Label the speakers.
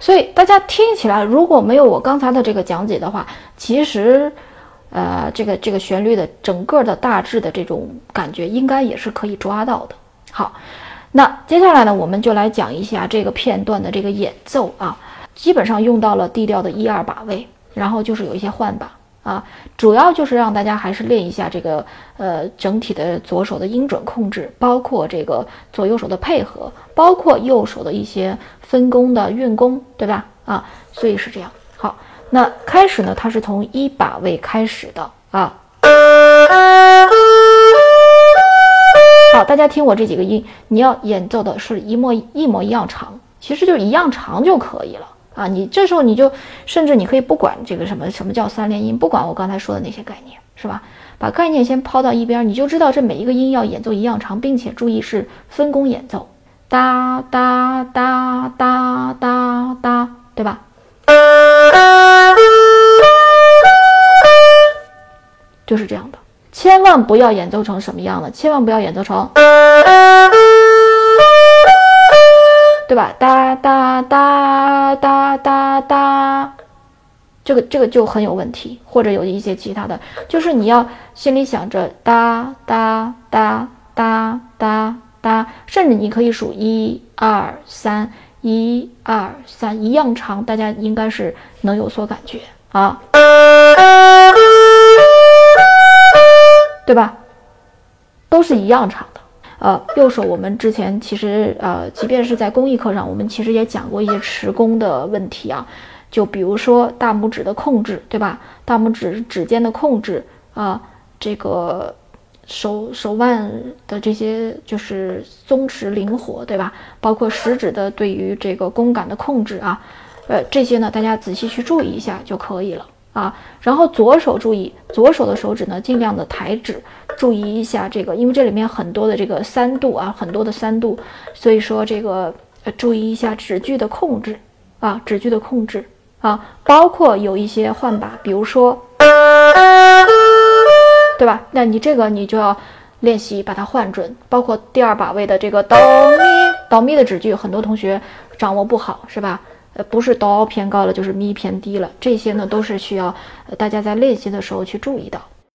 Speaker 1: 所以大家听起来，如果没有我刚才的这个讲解的话，其实，呃，这个这个旋律的整个的大致的这种感觉，应该也是可以抓到的。好，那接下来呢，我们就来讲一下这个片段的这个演奏啊，基本上用到了 D 调的一二把位，然后就是有一些换把。啊，主要就是让大家还是练一下这个呃整体的左手的音准控制，包括这个左右手的配合，包括右手的一些分工的运弓，对吧？啊，所以是这样。好，那开始呢，它是从一把位开始的啊。好，大家听我这几个音，你要演奏的是一模一模一样长，其实就是一样长就可以了。啊，你这时候你就甚至你可以不管这个什么什么叫三连音，不管我刚才说的那些概念，是吧？把概念先抛到一边，你就知道这每一个音要演奏一样长，并且注意是分工演奏，哒哒哒哒哒哒，对吧？就是这样的，千万不要演奏成什么样的，千万不要演奏成。对吧？哒哒哒哒哒哒，这个这个就很有问题，或者有一些其他的，就是你要心里想着哒哒哒哒哒哒，甚至你可以数一二三，一二三一样长，大家应该是能有所感觉啊，对吧？都是一样长的。呃，右手我们之前其实呃，即便是在公益课上，我们其实也讲过一些持弓的问题啊，就比如说大拇指的控制，对吧？大拇指指尖的控制啊，这个手手腕的这些就是松弛灵活，对吧？包括食指的对于这个弓感的控制啊，呃，这些呢，大家仔细去注意一下就可以了。啊，然后左手注意，左手的手指呢，尽量的抬指，注意一下这个，因为这里面很多的这个三度啊，很多的三度，所以说这个呃，注意一下指距的控制啊，指距的控制啊，包括有一些换把，比如说，对吧？那你这个你就要练习把它换准，包括第二把位的这个哆咪哆咪的指距，很多同学掌握不好，是吧？呃，不是哆偏高了，就是咪偏低了，这些呢都是需要大家在练习的时候去注意到。